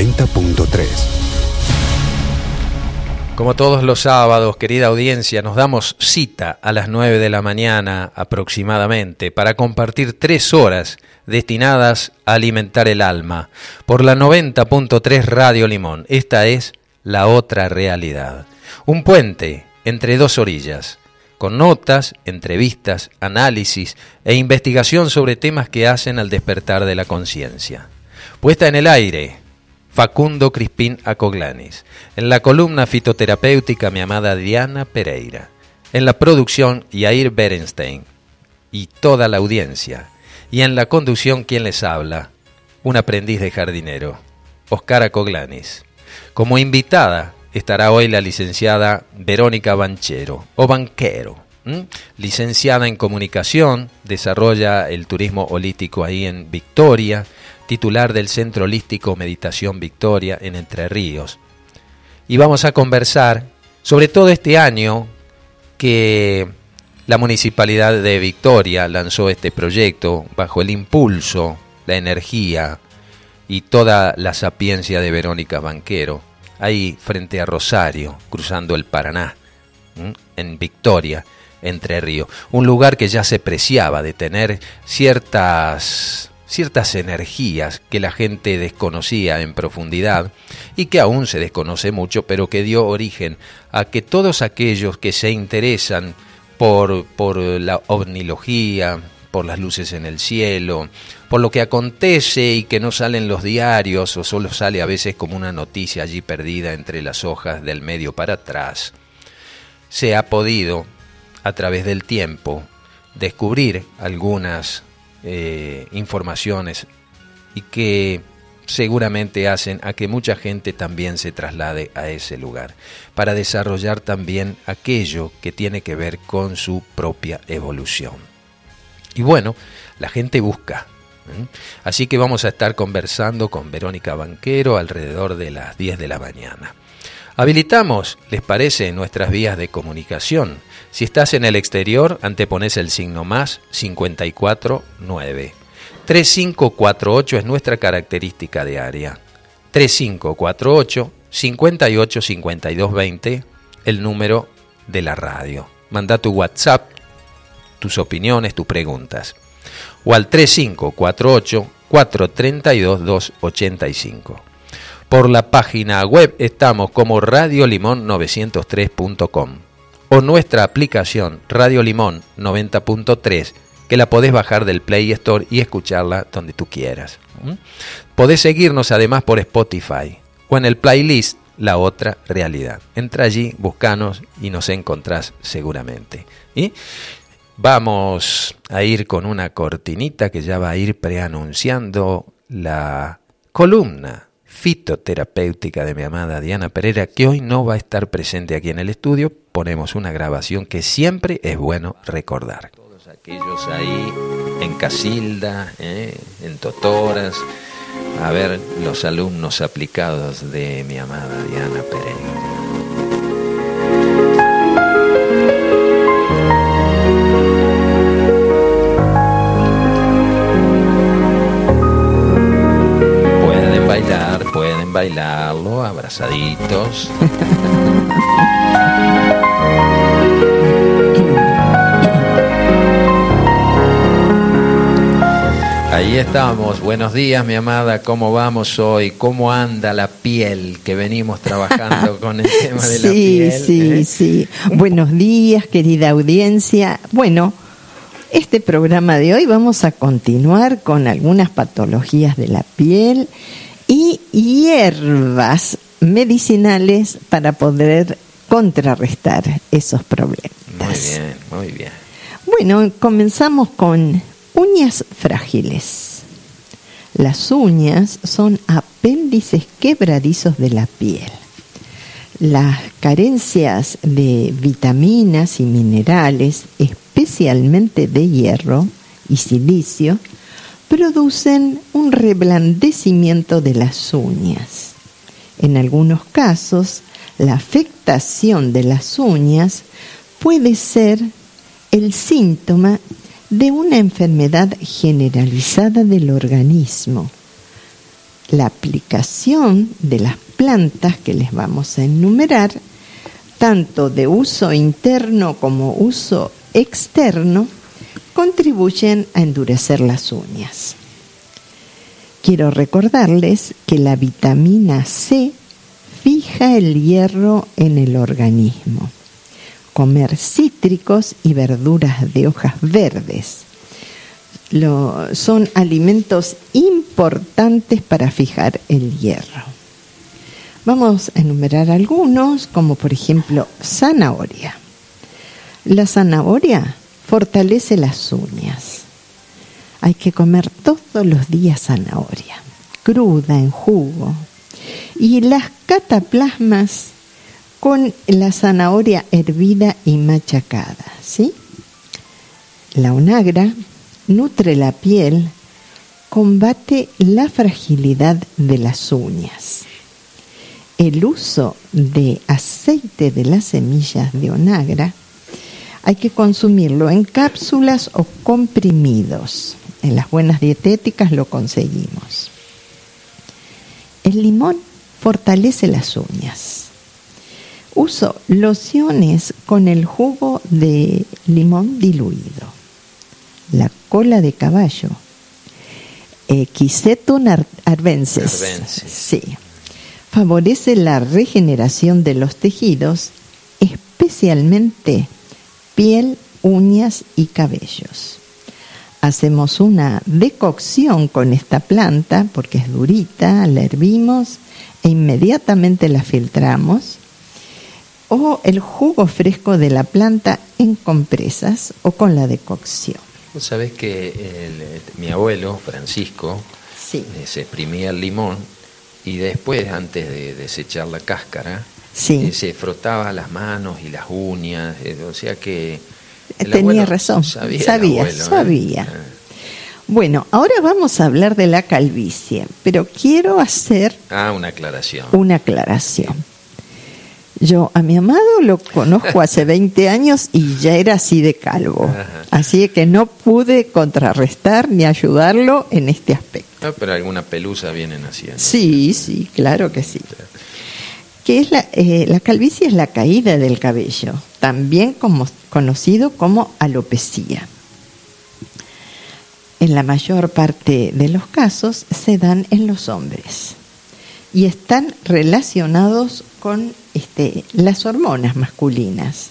90.3. Como todos los sábados, querida audiencia, nos damos cita a las 9 de la mañana aproximadamente para compartir tres horas destinadas a alimentar el alma por la 90.3 Radio Limón. Esta es la otra realidad. Un puente entre dos orillas, con notas, entrevistas, análisis e investigación sobre temas que hacen al despertar de la conciencia. Puesta en el aire, Facundo Crispín Acoglanis. En la columna fitoterapéutica, mi amada Diana Pereira. En la producción, Yair Berenstein. Y toda la audiencia. Y en la conducción, quien les habla? Un aprendiz de jardinero, Oscar Acoglanis. Como invitada estará hoy la licenciada Verónica Banchero, o Banquero. Licenciada en comunicación, desarrolla el turismo holístico ahí en Victoria, titular del Centro Holístico Meditación Victoria en Entre Ríos. Y vamos a conversar sobre todo este año que la Municipalidad de Victoria lanzó este proyecto bajo el impulso, la energía y toda la sapiencia de Verónica Banquero, ahí frente a Rosario, cruzando el Paraná, en Victoria, Entre Ríos. Un lugar que ya se preciaba de tener ciertas ciertas energías que la gente desconocía en profundidad y que aún se desconoce mucho, pero que dio origen a que todos aquellos que se interesan por, por la ovnilogía, por las luces en el cielo, por lo que acontece y que no sale en los diarios o solo sale a veces como una noticia allí perdida entre las hojas del medio para atrás, se ha podido, a través del tiempo, descubrir algunas eh, informaciones y que seguramente hacen a que mucha gente también se traslade a ese lugar, para desarrollar también aquello que tiene que ver con su propia evolución. Y bueno, la gente busca. Así que vamos a estar conversando con Verónica Banquero alrededor de las 10 de la mañana. Habilitamos, ¿les parece?, nuestras vías de comunicación si estás en el exterior, antepones el signo más 549. 3548 es nuestra característica de área. 3548 585220 el número de la radio. Manda tu WhatsApp, tus opiniones, tus preguntas. O al 3548 432 285. Por la página web estamos como radiolimón903.com o nuestra aplicación Radio Limón 90.3 que la podés bajar del Play Store y escucharla donde tú quieras. Podés seguirnos además por Spotify o en el playlist La Otra Realidad. Entra allí, buscanos y nos encontrás seguramente. ¿Y? Vamos a ir con una cortinita que ya va a ir preanunciando la columna fitoterapéutica de mi amada Diana Pereira, que hoy no va a estar presente aquí en el estudio, ponemos una grabación que siempre es bueno recordar. Todos aquellos ahí en Casilda, ¿eh? en Totoras, a ver los alumnos aplicados de mi amada Diana Pereira. Pueden bailar, pueden bailarlo, abrazaditos. Ahí estamos. Buenos días, mi amada. ¿Cómo vamos hoy? ¿Cómo anda la piel que venimos trabajando con el tema de la piel? Sí, sí, eh? sí. Buenos días, querida audiencia. Bueno, este programa de hoy vamos a continuar con algunas patologías de la piel y hierbas medicinales para poder contrarrestar esos problemas. Muy bien, muy bien. Bueno, comenzamos con uñas frágiles. Las uñas son apéndices quebradizos de la piel. Las carencias de vitaminas y minerales, especialmente de hierro y silicio, producen un reblandecimiento de las uñas. En algunos casos, la afectación de las uñas puede ser el síntoma de una enfermedad generalizada del organismo. la aplicación de las plantas que les vamos a enumerar, tanto de uso interno como uso externo, contribuyen a endurecer las uñas. Quiero recordarles que la vitamina C fija el hierro en el organismo. Comer cítricos y verduras de hojas verdes son alimentos importantes para fijar el hierro. Vamos a enumerar algunos, como por ejemplo zanahoria. La zanahoria fortalece las uñas. Hay que comer todos los días zanahoria, cruda, en jugo. Y las cataplasmas con la zanahoria hervida y machacada, ¿sí? La onagra nutre la piel, combate la fragilidad de las uñas. El uso de aceite de las semillas de onagra hay que consumirlo en cápsulas o comprimidos. En las buenas dietéticas lo conseguimos. El limón fortalece las uñas. Uso lociones con el jugo de limón diluido la cola de caballo. Equisetum arvensis. Sí. Favorece la regeneración de los tejidos, especialmente piel, uñas y cabellos. Hacemos una decocción con esta planta porque es durita, la hervimos e inmediatamente la filtramos. O el jugo fresco de la planta en compresas o con la decocción. Vos sabés que mi abuelo, Francisco, eh, se exprimía el limón y después, antes de desechar la cáscara, eh, se frotaba las manos y las uñas, eh, o sea que... Tenía razón, sabía, sabía. sabía. Ah. Bueno, ahora vamos a hablar de la calvicie, pero quiero hacer... Ah, una aclaración. Una aclaración. Yo a mi amado lo conozco hace 20 años y ya era así de calvo. Así que no pude contrarrestar ni ayudarlo en este aspecto. Ah, pero alguna pelusa viene naciendo. Sí, sí, claro que sí. Que es la, eh, la calvicie es la caída del cabello, también como, conocido como alopecia. En la mayor parte de los casos se dan en los hombres y están relacionados con este, las hormonas masculinas.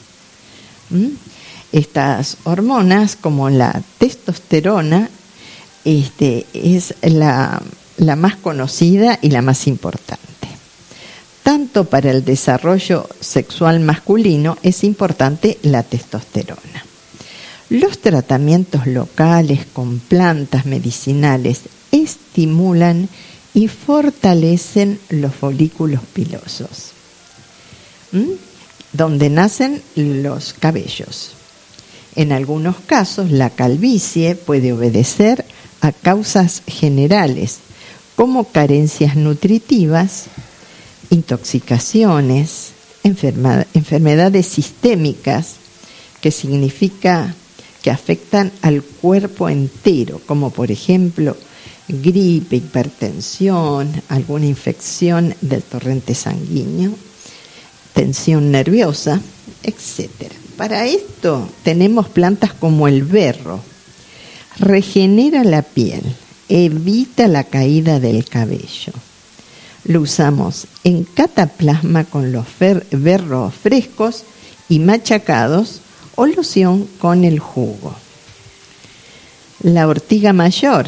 Estas hormonas, como la testosterona, este, es la, la más conocida y la más importante. Tanto para el desarrollo sexual masculino es importante la testosterona. Los tratamientos locales con plantas medicinales estimulan y fortalecen los folículos pilosos, donde nacen los cabellos. En algunos casos, la calvicie puede obedecer a causas generales, como carencias nutritivas, intoxicaciones, enfermedades sistémicas, que significa que afectan al cuerpo entero, como por ejemplo gripe, hipertensión, alguna infección del torrente sanguíneo, tensión nerviosa, etc. Para esto tenemos plantas como el berro. Regenera la piel, evita la caída del cabello. Lo usamos en cataplasma con los berros frescos y machacados o loción con el jugo. La ortiga mayor,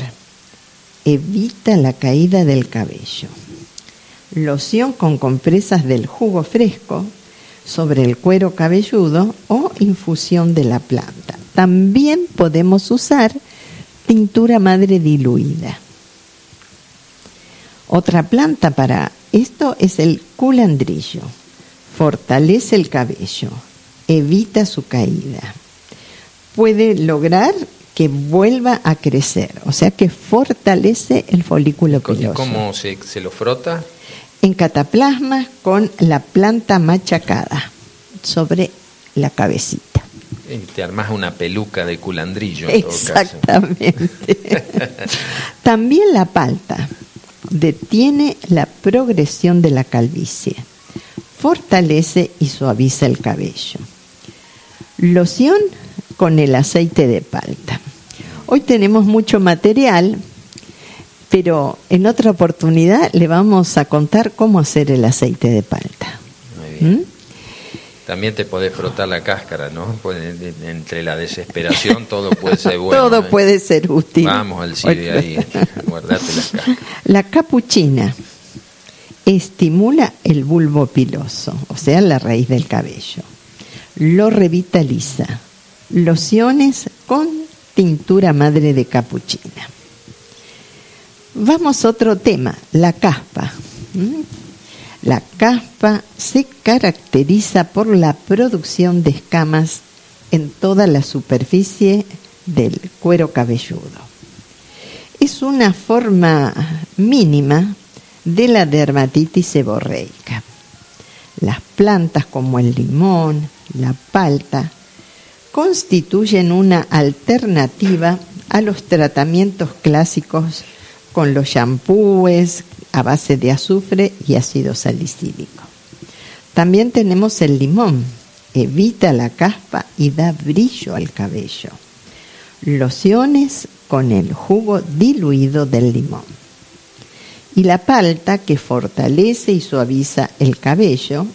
evita la caída del cabello. Loción con compresas del jugo fresco sobre el cuero cabelludo o infusión de la planta. También podemos usar tintura madre diluida. Otra planta para esto es el culandrillo. Fortalece el cabello, evita su caída. Puede lograr que vuelva a crecer, o sea que fortalece el folículo piloso. ¿Cómo se, lo frota? En cataplasma con la planta machacada sobre la cabecita. Y te armas una peluca de culandrillo. Exactamente. También la palta. detiene la progresión de la calvicie, fortalece y suaviza el cabello. Loción con el aceite de palta. Hoy tenemos mucho material, pero en otra oportunidad le vamos a contar cómo hacer el aceite de palta. Muy bien. ¿Mm? También te podés frotar la cáscara, ¿no? Entre la desesperación todo puede ser bueno. todo ¿eh? puede ser útil. Vamos al CIDE ahí, guardate la cáscara. La capuchina estimula el bulbo piloso, o sea, la raíz del cabello. Lo revitaliza. Lociones con tintura madre de capuchina. Vamos a otro tema, la caspa. ¿Mm? La caspa se caracteriza por la producción de escamas en toda la superficie del cuero cabelludo. Es una forma mínima de la dermatitis seborreica. Las plantas como el limón, la palta, constituyen una alternativa a los tratamientos clásicos con los shampoos, a base de azufre y ácido salicílico. También tenemos el limón, evita la caspa y da brillo al cabello. Lociones con el jugo diluido del limón. Y la palta que fortalece y suaviza el cabello,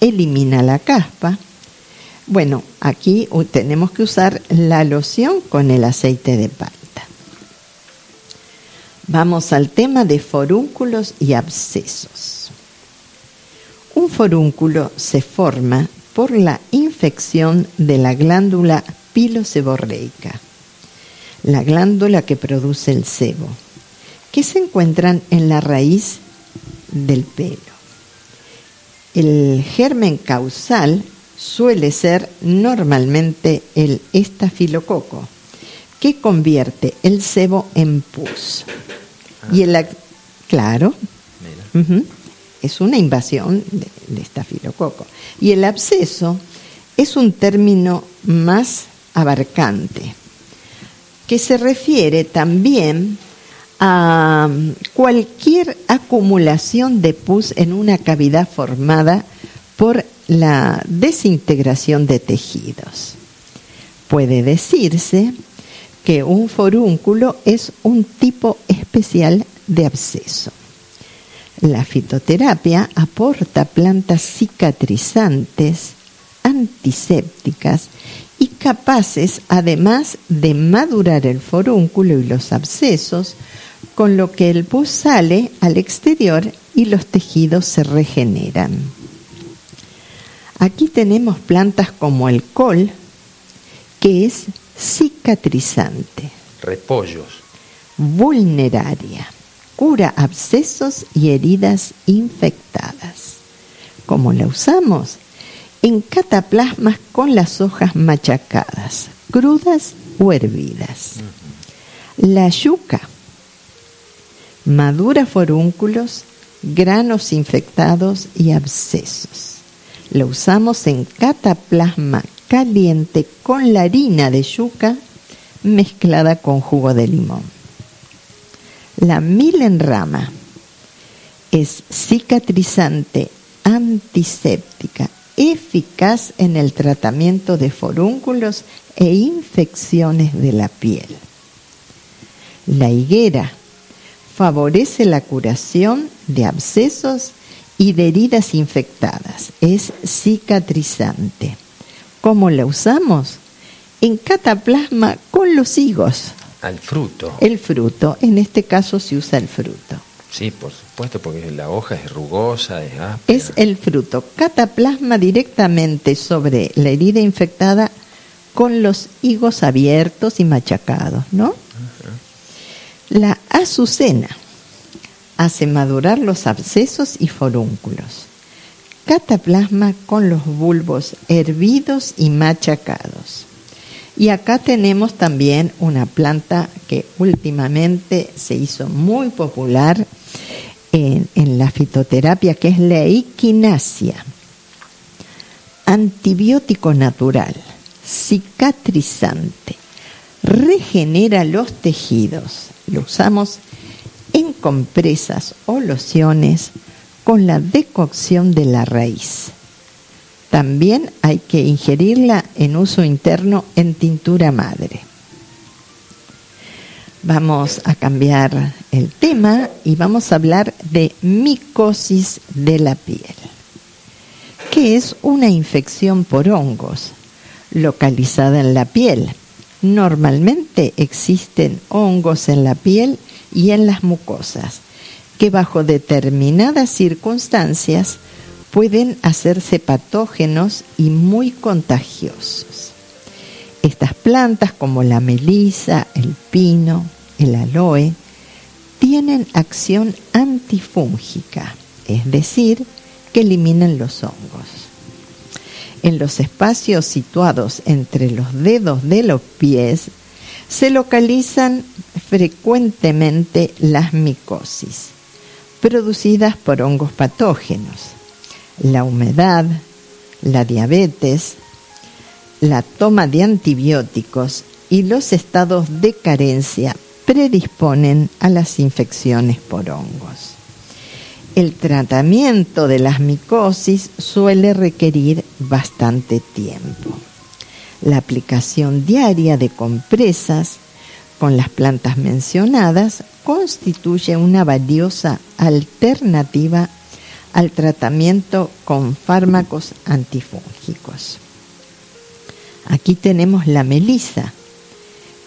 elimina la caspa. Bueno, aquí tenemos que usar la loción con el aceite de palta. Vamos al tema de forúnculos y abscesos. Un forúnculo se forma por la infección de la glándula piloseborreica, la glándula que produce el sebo, que se encuentran en la raíz del pelo. El germen causal suele ser normalmente el estafilococo, que convierte el sebo en pus. Y el, claro, es una invasión de, de estafilococo. Y el absceso es un término más abarcante, que se refiere también a cualquier acumulación de pus en una cavidad formada por la desintegración de tejidos. Puede decirse que un forúnculo es un tipo especial de absceso. La fitoterapia aporta plantas cicatrizantes, antisépticas y capaces además de madurar el forúnculo y los abscesos, con lo que el pus sale al exterior y los tejidos se regeneran. Aquí tenemos plantas como el col, que es cicatrizante. Repollos. Vulneraria. Cura abscesos y heridas infectadas. ¿Cómo la usamos? En cataplasmas con las hojas machacadas, crudas o hervidas. La yuca. Madura forúnculos, granos infectados y abscesos. La usamos en cataplasma caliente con la harina de yuca mezclada con jugo de limón. La milenrama es cicatrizante, antiséptica, eficaz en el tratamiento de forúnculos e infecciones de la piel. La higuera favorece la curación de abscesos y de heridas infectadas. Es cicatrizante. ¿Cómo la usamos? En cataplasma con los higos. Al fruto. El fruto, en este caso se usa el fruto. Sí, por supuesto, porque la hoja es rugosa, es Es el fruto. Cataplasma directamente sobre la herida infectada con los higos abiertos y machacados, ¿no? La azucena hace madurar los abscesos y forúnculos cataplasma con los bulbos hervidos y machacados. Y acá tenemos también una planta que últimamente se hizo muy popular en, la fitoterapia, que es la equinacia. Antibiótico natural, cicatrizante, regenera los tejidos. Lo usamos en compresas o lociones con la decocción de la raíz. También hay que ingerirla en uso interno en tintura madre. Vamos a cambiar el tema y vamos a hablar de micosis de la piel, que es una infección por hongos localizada en la piel. Normalmente existen hongos en la piel y en las mucosas, que bajo determinadas circunstancias pueden hacerse patógenos y muy contagiosos. Estas plantas como la melisa, el pino, el aloe, tienen acción antifúngica, es decir, que eliminan los hongos. En los espacios situados entre los dedos de los pies se localizan frecuentemente las micosis, producidas por hongos patógenos. La humedad, la diabetes, la toma de antibióticos y los estados de carencia predisponen a las infecciones por hongos. El tratamiento de las micosis suele requerir bastante tiempo. La aplicación diaria de compresas con las plantas mencionadas constituye una valiosa alternativa al tratamiento con fármacos antifúngicos. Aquí tenemos la melisa,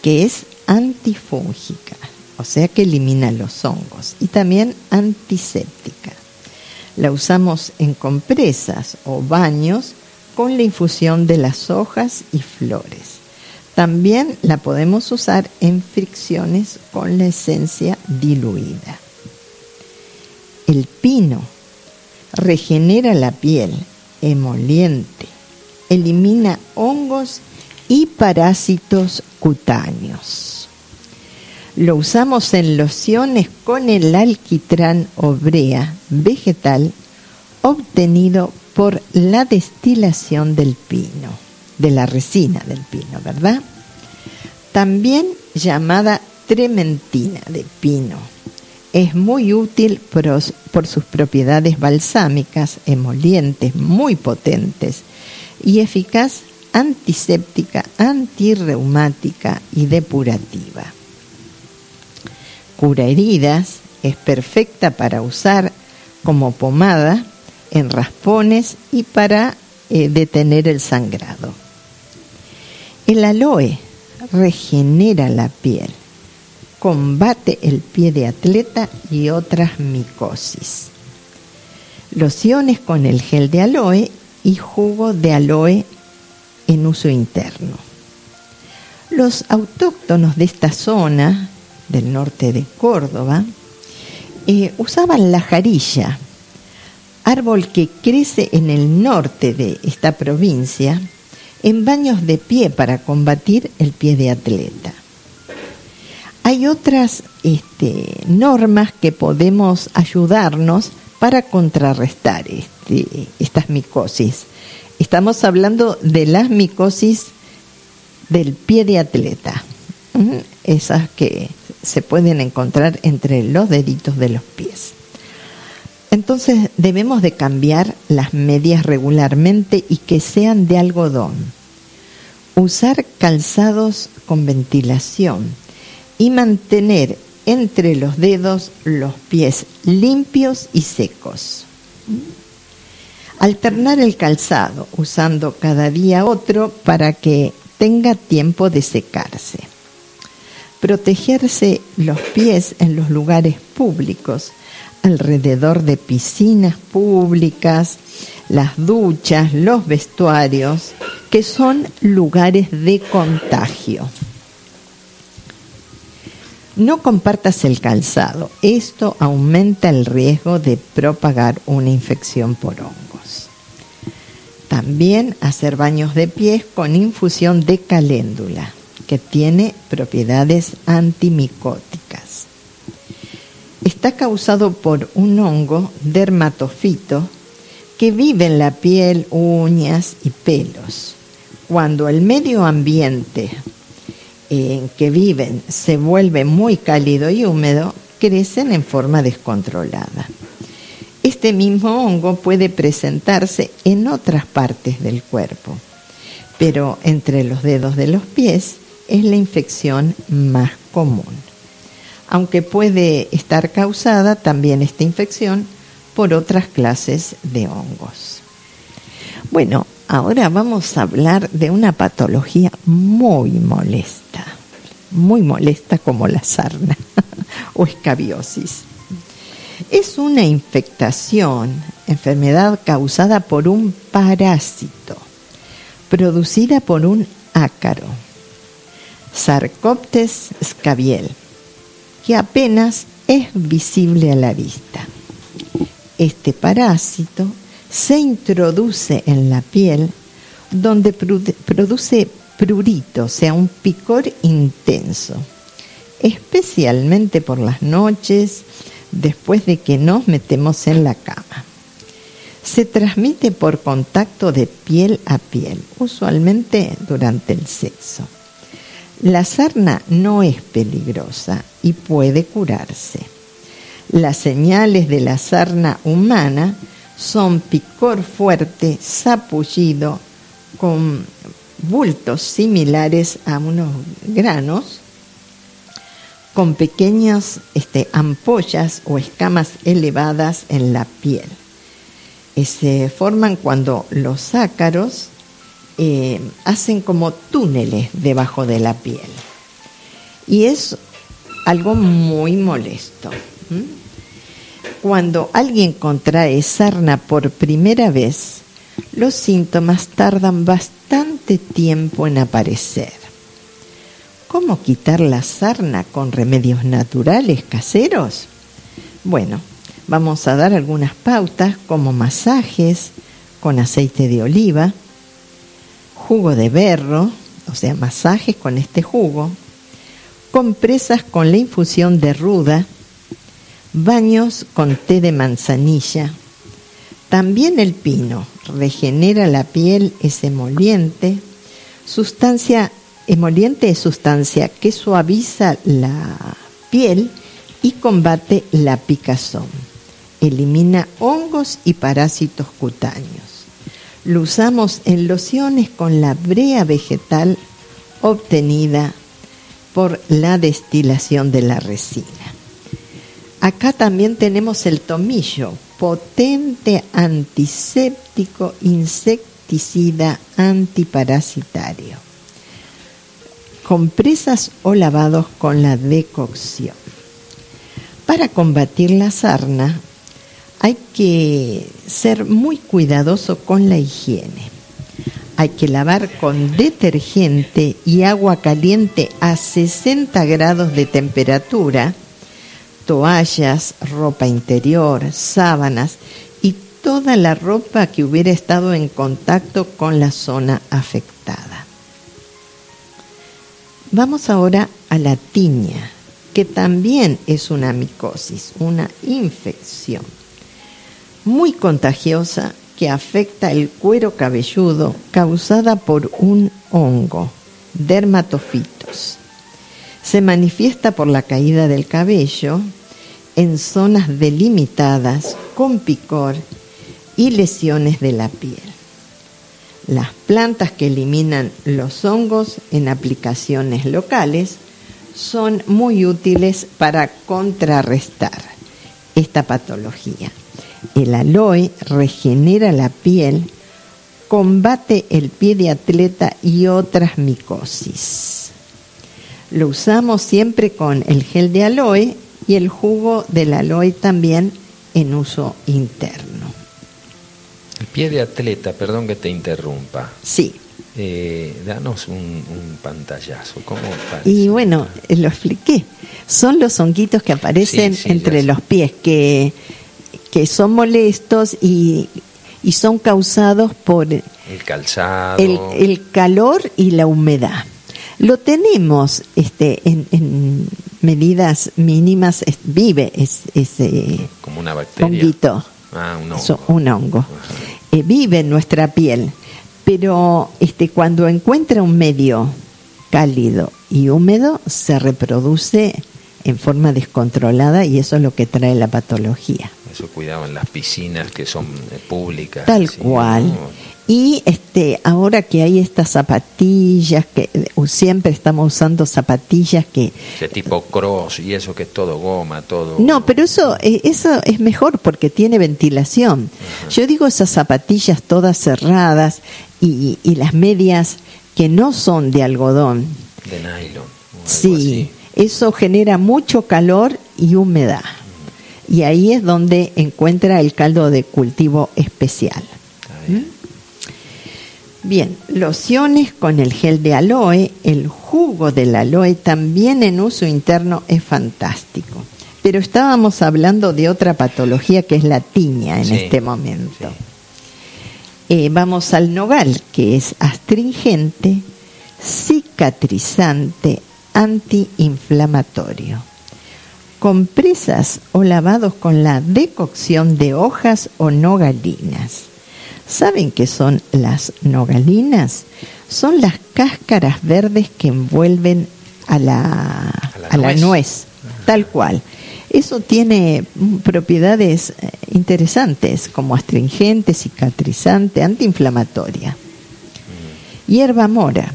que es antifúngica, o sea que elimina los hongos, y también antiséptica. La usamos en compresas o baños con la infusión de las hojas y flores. También la podemos usar en fricciones con la esencia diluida. El pino regenera la piel, emoliente, elimina hongos y parásitos cutáneos. Lo usamos en lociones con el alquitrán o brea vegetal obtenido por la destilación del pino, de la resina del pino, ¿verdad? También llamada trementina de pino. Es muy útil por, sus propiedades balsámicas, emolientes, muy potentes y eficaz antiséptica, antirreumática y depurativa cura heridas, es perfecta para usar como pomada en raspones y para eh, detener el sangrado. El aloe regenera la piel, combate el pie de atleta y otras micosis. Lociones con el gel de aloe y jugo de aloe en uso interno. Los autóctonos de esta zona del norte de Córdoba, eh, usaban la jarilla, árbol que crece en el norte de esta provincia, en baños de pie para combatir el pie de atleta. Hay otras este, normas que podemos ayudarnos para contrarrestar este, estas micosis. Estamos hablando de las micosis del pie de atleta, esas que se pueden encontrar entre los deditos de los pies. Entonces debemos de cambiar las medias regularmente y que sean de algodón. Usar calzados con ventilación y mantener entre los dedos los pies limpios y secos. Alternar el calzado usando cada día otro para que tenga tiempo de secarse protegerse los pies en los lugares públicos, alrededor de piscinas públicas, las duchas, los vestuarios, que son lugares de contagio. No compartas el calzado, esto aumenta el riesgo de propagar una infección por hongos. También hacer baños de pies con infusión de caléndula que tiene propiedades antimicóticas. Está causado por un hongo dermatofito que vive en la piel, uñas y pelos. Cuando el medio ambiente en que viven se vuelve muy cálido y húmedo, crecen en forma descontrolada. Este mismo hongo puede presentarse en otras partes del cuerpo, pero entre los dedos de los pies es la infección más común. Aunque puede estar causada también esta infección por otras clases de hongos. Bueno, ahora vamos a hablar de una patología muy molesta, muy molesta como la sarna o escabiosis. Es una infectación, enfermedad causada por un parásito, producida por un ácaro, Sarcoptes scabiel, que apenas es visible a la vista. Este parásito se introduce en la piel donde produce prurito, o sea, un picor intenso, especialmente por las noches después de que nos metemos en la cama. Se transmite por contacto de piel a piel, usualmente durante el sexo. La sarna no es peligrosa y puede curarse. Las señales de la sarna humana son picor fuerte, sapullido, con bultos similares a unos granos, con pequeñas este, ampollas o escamas elevadas en la piel. se forman cuando los ácaros eh, hacen como túneles debajo de la piel. Y es algo muy molesto. Cuando alguien contrae sarna por primera vez, los síntomas tardan bastante tiempo en aparecer. ¿Cómo quitar la sarna con remedios naturales caseros? Bueno, vamos a dar algunas pautas como masajes con aceite de oliva, jugo de berro, o sea, masajes con este jugo, compresas con la infusión de ruda, baños con té de manzanilla. También el pino regenera la piel, es emoliente. Sustancia, emoliente es sustancia que suaviza la piel y combate la picazón. Elimina hongos y parásitos cutáneos. Lo usamos en lociones con la brea vegetal obtenida por la destilación de la resina. Acá también tenemos el tomillo, potente antiséptico, insecticida, antiparasitario. Compresas o lavados con la decocción. Para combatir la sarna hay que ser muy cuidadoso con la higiene hay que lavar con detergente y agua caliente a 60 grados de temperatura, toallas, ropa interior, sábanas y toda la ropa que hubiera estado en contacto con la zona afectada. Vamos ahora a la tiña, que también es una micosis, una infección muy contagiosa que afecta el cuero cabelludo causada por un hongo, dermatofitos. Se manifiesta por la caída del cabello en zonas delimitadas con picor y lesiones de la piel. Las plantas que eliminan los hongos en aplicaciones locales son muy útiles para contrarrestar esta patología. El aloe regenera la piel, combate el pie de atleta y otras micosis. Lo usamos siempre con el gel de aloe y el jugo del aloe también en uso interno. El pie de atleta, perdón que te interrumpa. Sí. Eh, danos un, pantallazo. ¿Cómo y bueno, lo expliqué. Son los honguitos que aparecen entre los pies, que que son molestos y, son causados por el calzado, el, calor y la humedad. Lo tenemos este, en, medidas mínimas, vive es, ese como una bacteria. Honguito, ah, un hongo. un hongo. Eh, vive en nuestra piel, pero este, cuando encuentra un medio cálido y húmedo, se reproduce en forma descontrolada y eso es lo que trae la patología. Eso cuidado en las piscinas que son eh, públicas. Tal cual. ¿no? Y este, ahora que hay estas zapatillas, que siempre estamos usando zapatillas que... Ese tipo cross y eso que es todo goma, todo... No, pero eso, eh, eso es mejor porque tiene ventilación. Yo digo esas zapatillas todas cerradas y, y las medias que no son de algodón. De nylon. o algo Sí, así. eso genera mucho calor y humedad. Y ahí es donde encuentra el caldo de cultivo especial. Está bien. Lociones con el gel de aloe, el jugo del aloe también en uso interno es fantástico. Pero estábamos hablando de otra patología que es la tiña en Sí, este momento. Eh, vamos al nogal, que es astringente, cicatrizante, antiinflamatorio. Compresas o lavados con la decocción de hojas o nogalinas. ¿Saben qué son las nogalinas? Son las cáscaras verdes que envuelven a la, A la a la nuez. nuez, tal cual. Eso tiene mm, propiedades eh, interesantes como astringente, cicatrizante, antiinflamatoria. Hierba mora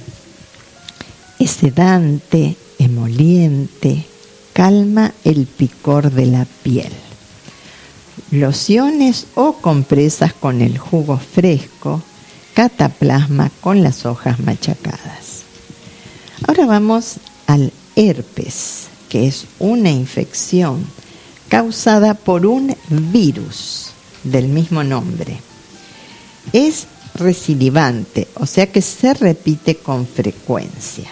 es sedante, emoliente, calma el picor de la piel. Lociones o compresas con el jugo fresco, cataplasma con las hojas machacadas. Ahora vamos al herpes, que es una infección causada por un virus del mismo nombre. Es recidivante, o sea que se repite con frecuencia.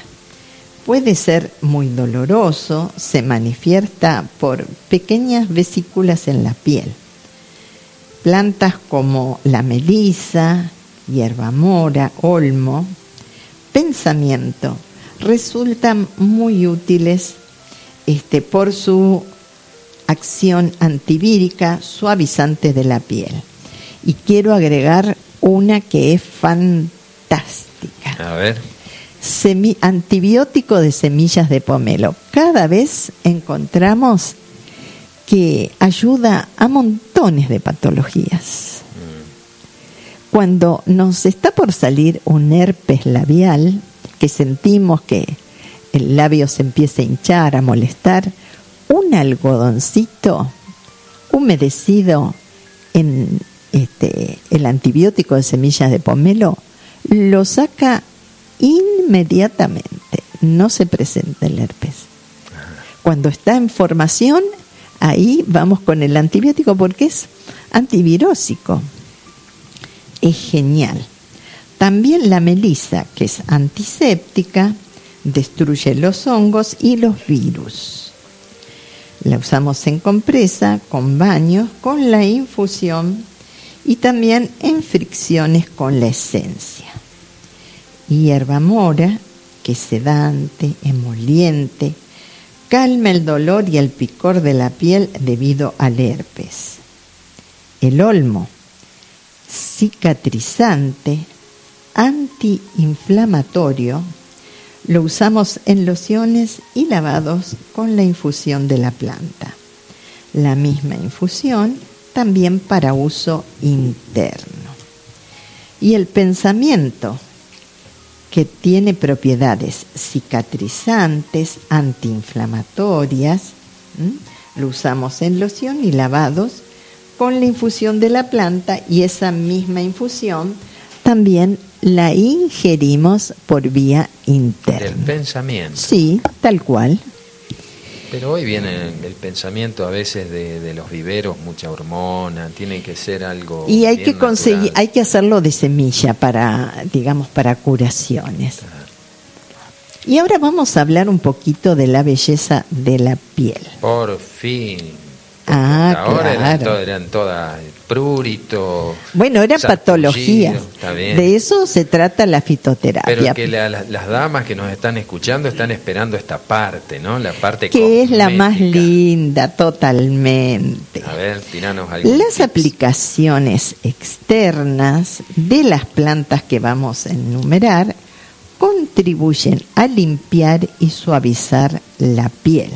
Puede ser muy doloroso, se manifiesta por pequeñas vesículas en la piel. Plantas como la melisa, hierbamora, olmo, pensamiento resultan muy útiles este, por su acción antivírica suavizante de la piel. Y quiero agregar una que es fantástica. A ver. Semi- antibiótico de semillas de pomelo. Cada vez encontramos que ayuda a montones de patologías. Cuando nos está por salir un herpes labial, que sentimos que el labio se empieza a hinchar, a molestar, un algodoncito humedecido en este, el antibiótico de semillas de pomelo lo saca inmediatamente, no se presenta el herpes. Cuando está en formación, ahí vamos con el antibiótico porque es antivirósico. Es genial. También la melisa, que es antiséptica, destruye los hongos y los virus. La usamos en compresa, con baños, con la infusión y también en fricciones con la esencia. Hierba mora, que sedante, emoliente, calma el dolor y el picor de la piel debido al herpes. El olmo, cicatrizante, antiinflamatorio, lo usamos en lociones y lavados con la infusión de la planta. La misma infusión también para uso interno. Y el pensamiento, que tiene propiedades cicatrizantes, antiinflamatorias, ¿m? lo usamos en loción y lavados con la infusión de la planta y esa misma infusión también la ingerimos por vía Del interna. pensamiento. Sí, tal cual. Pero hoy viene el pensamiento a veces de, de los viveros, mucha hormona, tiene que ser algo. Y hay que conseguir, natural. hay que hacerlo de semilla para, digamos, para curaciones. Y ahora vamos a hablar un poquito de la belleza de la piel. Por fin. Ah, Ahora eran, claro. to- eran todas prurito. Bueno, era sarpullido, patología. Está bien. De eso se trata la fitoterapia. Pero que la- la- las damas que nos están escuchando están esperando esta parte, ¿no? La parte que es la más linda, totalmente. A ver, tiranos algún Las tips. aplicaciones externas de las plantas que vamos a enumerar contribuyen a limpiar y suavizar la piel.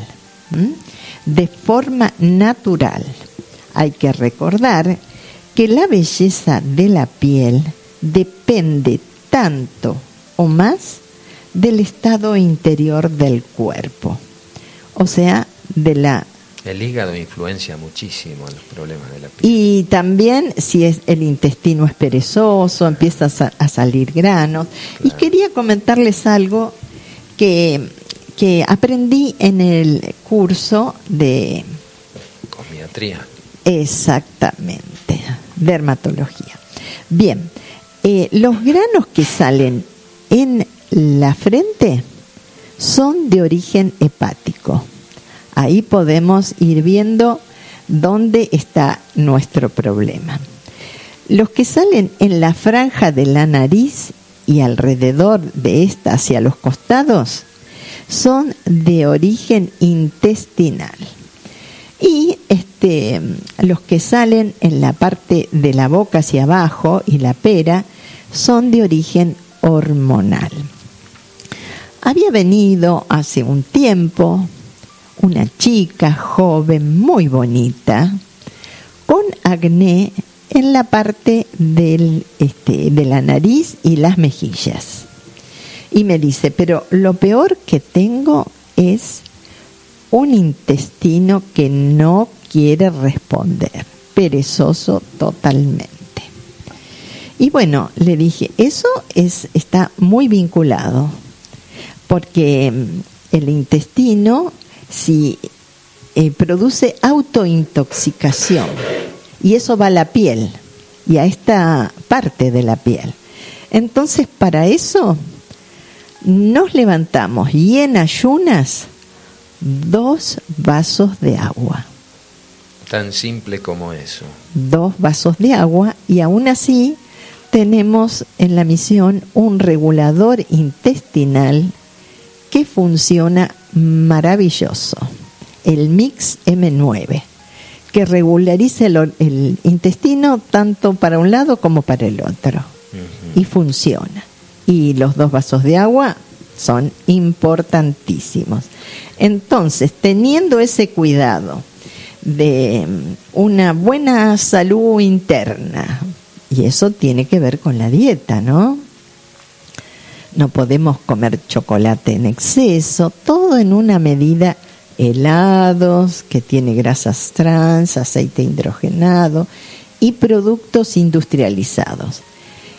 De forma natural. Hay que recordar que la belleza de la piel depende tanto o más del estado interior del cuerpo, o sea, de la el hígado influencia muchísimo en los problemas de la piel. Y también si es el intestino es perezoso, empieza a, salir granos. Y quería comentarles algo que, que aprendí en el curso de... Cosmiatría. Exactamente, dermatología. Bien, eh, los granos que salen en la frente son de origen hepático Ahí podemos ir viendo dónde está nuestro problema. Los que salen en la franja de la nariz y alrededor de esta hacia los costados son de origen intestinal. Y este, los que salen en la parte de la boca hacia abajo y la pera son de origen hormonal. Había venido hace un tiempo una chica joven muy bonita con acné en la parte del, este, de la nariz y las mejillas. Y me dice, pero lo peor que tengo es un intestino que no quiere responder, perezoso totalmente. Y bueno, le dije, eso es, está muy vinculado, porque el intestino si eh, produce autointoxicación y eso va a la piel y a esta parte de la piel. Entonces, para eso nos levantamos y en ayunas dos vasos de agua. Tan simple como eso. Dos vasos de agua y aún así tenemos en la misión un regulador intestinal que funciona maravilloso, el Mix M9, que regulariza el, intestino tanto para un lado como para el otro. Y funciona. Y los dos vasos de agua son importantísimos. Entonces, teniendo ese cuidado de una buena salud interna, y eso tiene que ver con la dieta, ¿no? no podemos comer chocolate en exceso, todo en una medida helados, que tiene grasas trans, aceite hidrogenado y productos industrializados.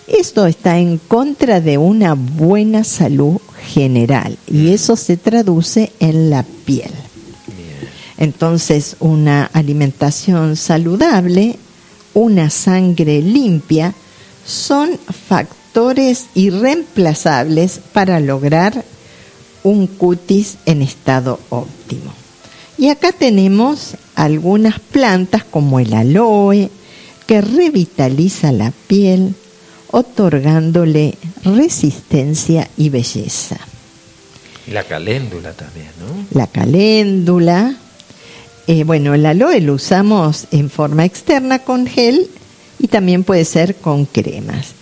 Esto está en contra de una buena salud general y eso se traduce en la piel. Entonces, una alimentación saludable, una sangre limpia, son factores irreemplazables para lograr un cutis en estado óptimo. Y acá tenemos algunas plantas como el aloe, que revitaliza la piel, otorgándole resistencia y belleza. Y la caléndula también, ¿no? La caléndula. Eh, bueno, el aloe lo usamos en forma externa con gel y también puede ser con cremas.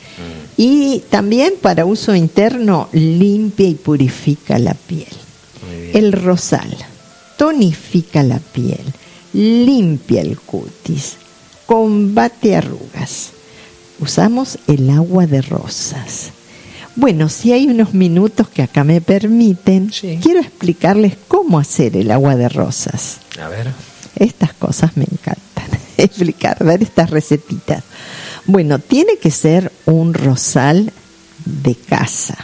Y también para uso interno limpia y purifica la piel. El rosal tonifica la piel, limpia el cutis, combate arrugas. Usamos el agua de rosas. Bueno, si hay unos minutos que acá me permiten, quiero explicarles cómo hacer el agua de rosas. A ver. Estas cosas me encantan, explicar, dar estas recetitas. Bueno, tiene que ser un rosal de casa.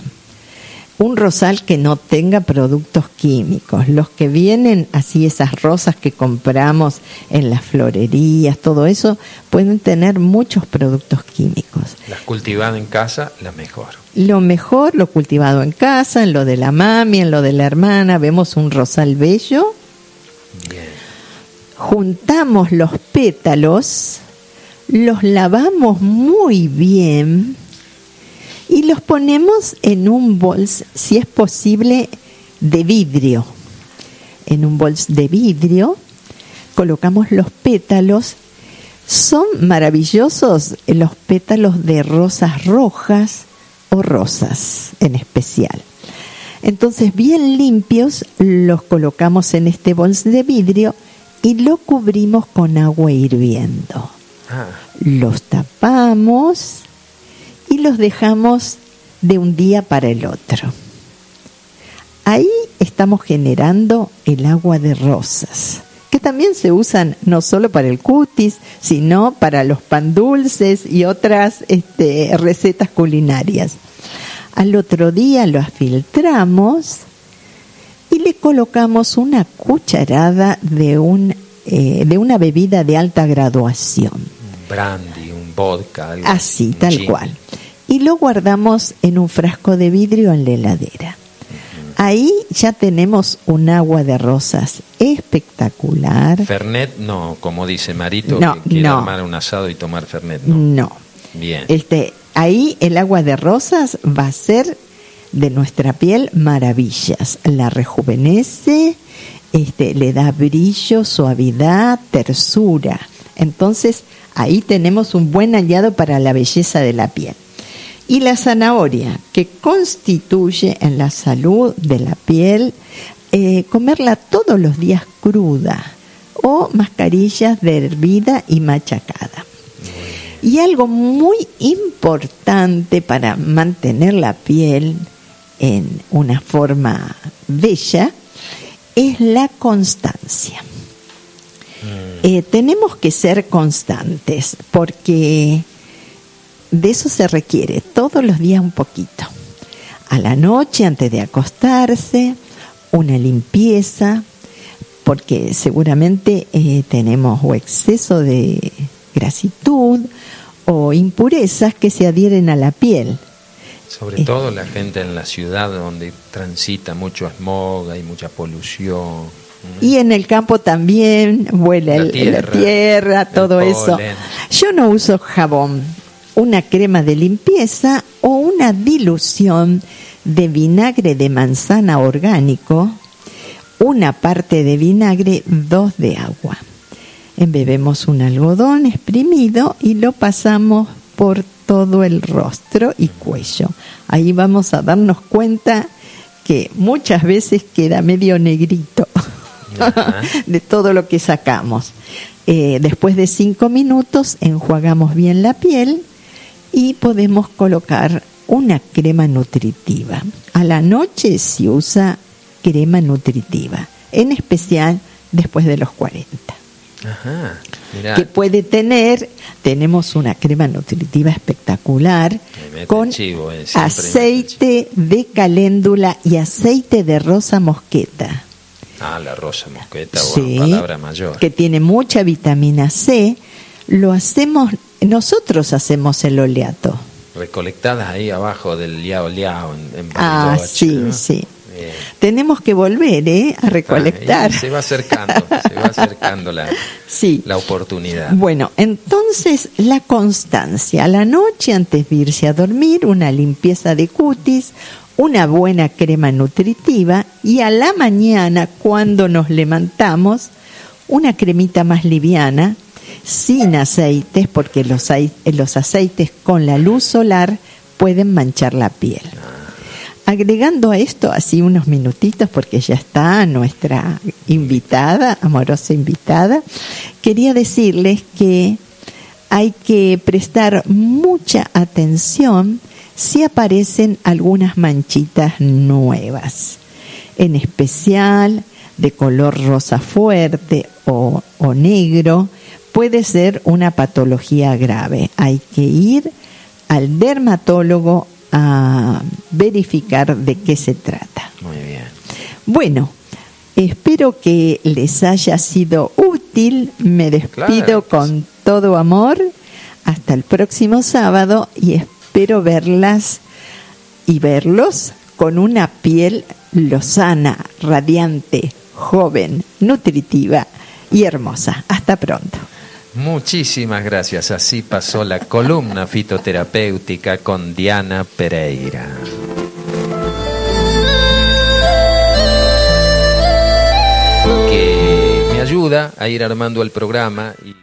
Un rosal que no tenga productos químicos. Los que vienen así, esas rosas que compramos en las florerías, todo eso, pueden tener muchos productos químicos. Las cultivadas en casa, la mejor. Lo mejor, lo cultivado en casa, en lo de la mami, en lo de la hermana, vemos un rosal bello. Bien. Juntamos los pétalos los lavamos muy bien y los ponemos en un bols, si es posible, de vidrio. En un bols de vidrio colocamos los pétalos. Son maravillosos los pétalos de rosas rojas o rosas en especial. Entonces, bien limpios, los colocamos en este bols de vidrio y lo cubrimos con agua hirviendo. Ah, Los tapamos y los dejamos de un día para el otro. Ahí estamos generando el agua de rosas, que también se usan no solo para el cutis, sino para los pan dulces y otras este, recetas culinarias. Al otro día lo filtramos y le colocamos una cucharada de, un, eh, de una bebida de alta graduación. brandy, vodka, algo Así, tal gin. cual. Y lo guardamos en un frasco de vidrio en la heladera. Ahí ya tenemos un agua de rosas espectacular. Fernet, no, como dice Marito, No, que quiere no. armar un asado y tomar Fernet, no. No. Bien. Este, ahí el agua de rosas va a ser de nuestra piel maravillas. La rejuvenece, este, le da brillo, suavidad, tersura. Entonces, ahí tenemos un buen hallado para la belleza de la piel. Y la zanahoria, que constituye en la salud de la piel, eh, comerla todos los días cruda o mascarillas de hervida y machacada. Y algo muy importante para mantener la piel en una forma bella es la constancia. Eh, tenemos que ser constantes porque de eso se requiere todos los días un poquito. A la noche, antes de acostarse, una limpieza, porque seguramente eh, tenemos o exceso de grasitud o impurezas que se adhieren a la piel. Sobre Eh. todo la gente en la ciudad donde transita mucho smog, hay mucha polución. Y en el campo también vuela La el- la tierra, tierra, todo eso. Yo no uso jabón, una crema de limpieza o una dilución de vinagre de manzana orgánico, una parte de vinagre, dos de agua. Embebemos un algodón exprimido y lo pasamos por todo el rostro y cuello. Ahí vamos a darnos cuenta que muchas veces queda medio negrito Ajá. de todo lo que sacamos. Eh, después de cinco minutos enjuagamos bien la piel y podemos colocar una crema nutritiva. A la noche se usa crema nutritiva, en especial después de los 40 Ajá, mirá, que puede tener, tenemos una crema nutritiva espectacular con chivo, eh, aceite de caléndula y aceite de rosa mosqueta. Ah, la rosa mosqueta, Sí, bueno, palabra mayor. que tiene mucha vitamina C. Lo hacemos, nosotros hacemos el oleato. Recolectadas ahí abajo del liao liao en, en Ah, sí, ¿no? sí. Bien. Tenemos que volver ¿eh? a recolectar. Ah, y se va acercando, se va acercando la, Sí. la oportunidad. Bueno, entonces la constancia. A la noche, antes de irse a dormir, una limpieza de cutis, una buena crema nutritiva y a la mañana, cuando nos levantamos, una cremita más liviana, sin aceites, porque los, los aceites con la luz solar pueden manchar la piel. Agregando a esto así unos minutitos, porque ya está nuestra invitada, amorosa invitada, quería decirles que hay que prestar mucha atención si aparecen algunas manchitas nuevas, en especial de color rosa fuerte o, o negro, puede ser una patología grave. Hay que ir al dermatólogo a verificar de qué se trata. Muy bien. Bueno, espero que les haya sido útil. Me despido Claro. con todo amor. Hasta el próximo sábado y espero verlas y verlos con una piel lozana, radiante, joven, nutritiva y hermosa. Hasta pronto. Muchísimas gracias. Así pasó la columna fitoterapéutica con Diana Pereira. Que me ayuda a ir armando el programa y